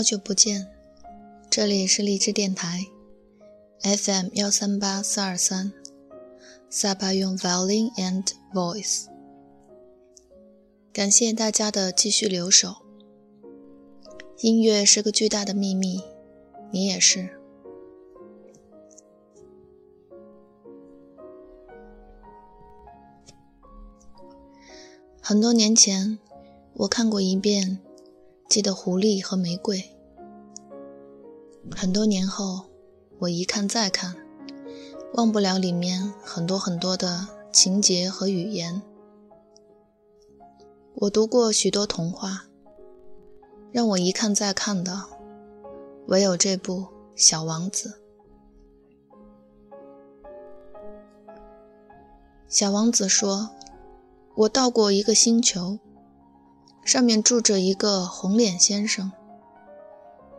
好久不见，这里是荔枝电台，FM 幺三八四二三，萨巴用 violin and voice。感谢大家的继续留守。音乐是个巨大的秘密，你也是。很多年前，我看过一遍《记得狐狸和玫瑰》。很多年后，我一看再看，忘不了里面很多很多的情节和语言。我读过许多童话，让我一看再看的，唯有这部《小王子》。小王子说。我到过一个星球，上面住着一个红脸先生。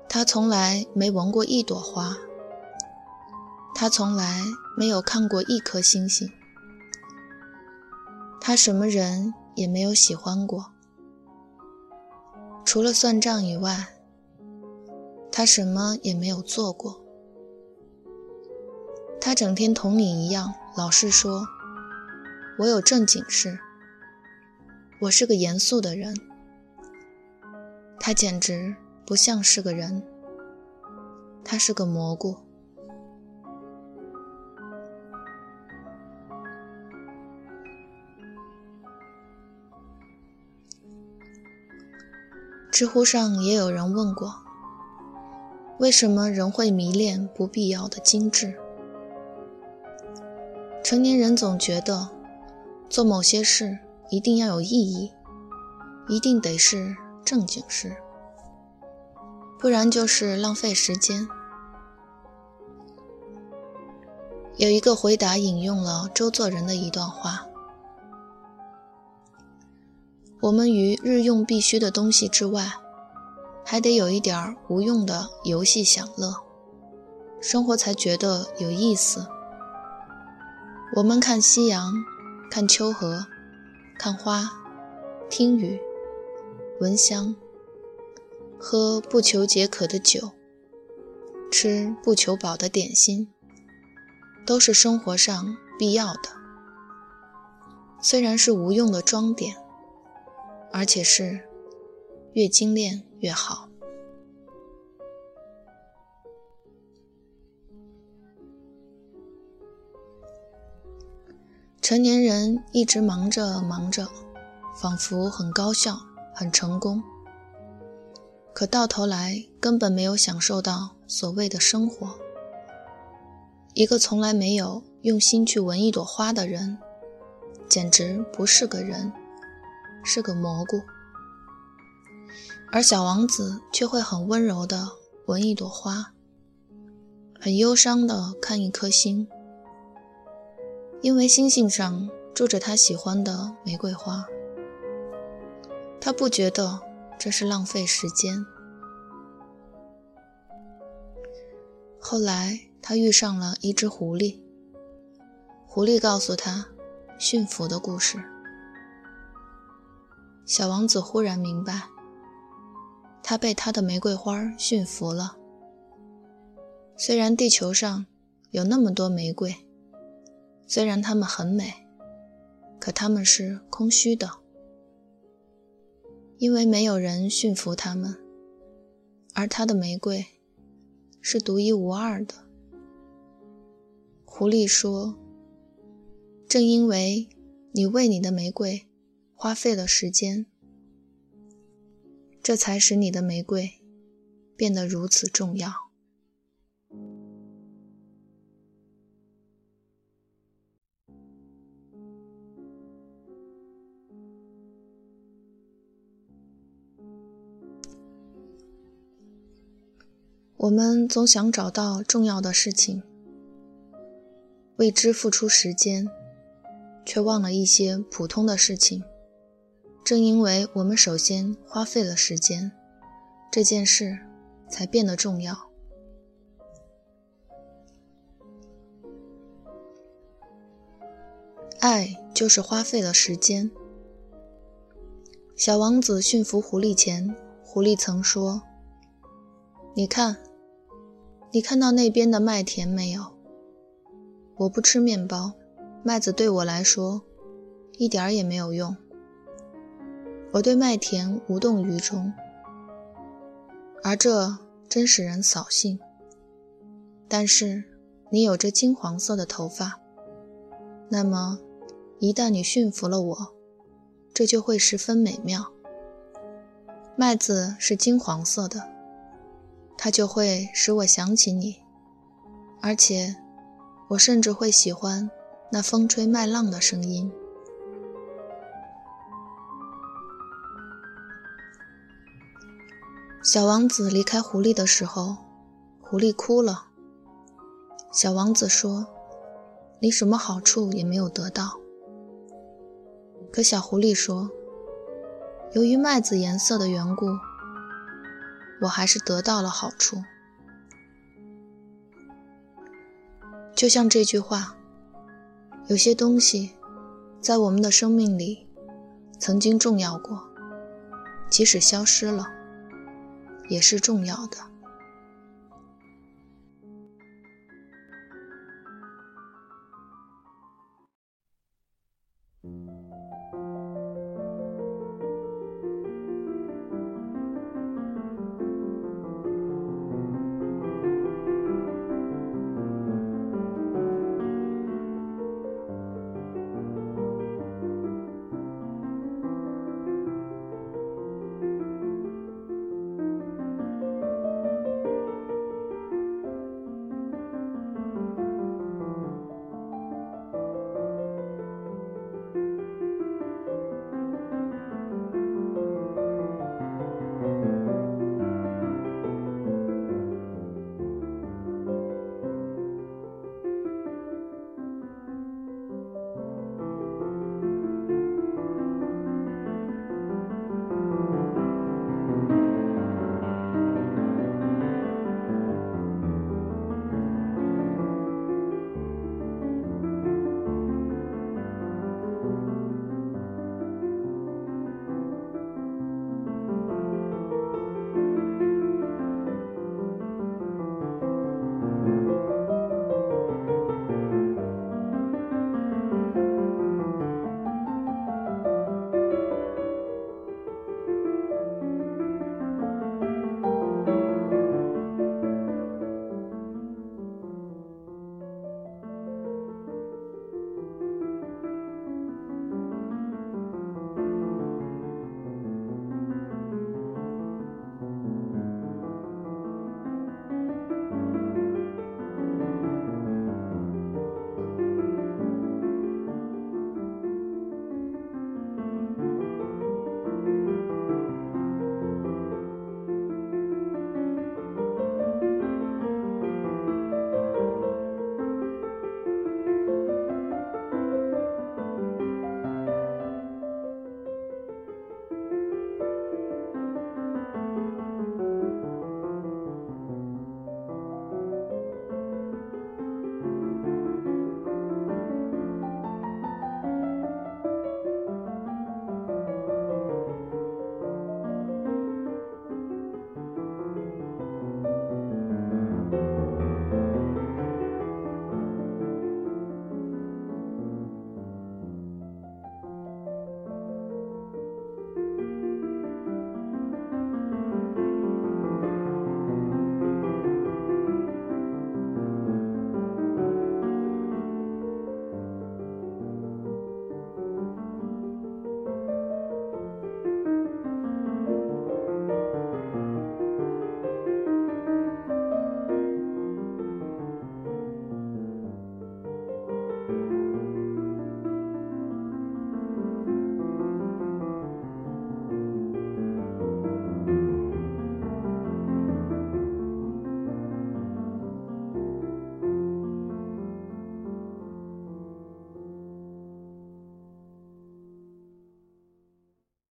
他从来没闻过一朵花，他从来没有看过一颗星星，他什么人也没有喜欢过，除了算账以外，他什么也没有做过。他整天同你一样，老是说：“我有正经事。”我是个严肃的人，他简直不像是个人，他是个蘑菇。知乎上也有人问过，为什么人会迷恋不必要的精致？成年人总觉得做某些事。一定要有意义，一定得是正经事，不然就是浪费时间。有一个回答引用了周作人的一段话：“我们于日用必须的东西之外，还得有一点无用的游戏享乐，生活才觉得有意思。我们看夕阳，看秋荷。”看花，听雨，闻香，喝不求解渴的酒，吃不求饱的点心，都是生活上必要的。虽然是无用的装点，而且是越精炼越好。成年人一直忙着忙着，仿佛很高效、很成功，可到头来根本没有享受到所谓的生活。一个从来没有用心去闻一朵花的人，简直不是个人，是个蘑菇。而小王子却会很温柔地闻一朵花，很忧伤地看一颗星。因为星星上住着他喜欢的玫瑰花，他不觉得这是浪费时间。后来他遇上了一只狐狸，狐狸告诉他驯服的故事。小王子忽然明白，他被他的玫瑰花驯服了。虽然地球上有那么多玫瑰。虽然它们很美，可它们是空虚的，因为没有人驯服它们，而它的玫瑰是独一无二的。狐狸说：“正因为你为你的玫瑰花费了时间，这才使你的玫瑰变得如此重要。”我们总想找到重要的事情，为之付出时间，却忘了一些普通的事情。正因为我们首先花费了时间，这件事才变得重要。爱就是花费了时间。小王子驯服狐狸前，狐狸曾说。你看，你看到那边的麦田没有？我不吃面包，麦子对我来说一点儿也没有用。我对麦田无动于衷，而这真使人扫兴。但是你有着金黄色的头发，那么一旦你驯服了我，这就会十分美妙。麦子是金黄色的，它就会使我想起你，而且我甚至会喜欢那风吹麦浪的声音。小王子离开狐狸的时候，狐狸哭了。小王子说：“你什么好处也没有得到。”可小狐狸说：“由于麦子颜色的缘故，我还是得到了好处。”就像这句话：“有些东西在我们的生命里曾经重要过，即使消失了。”也是重要的。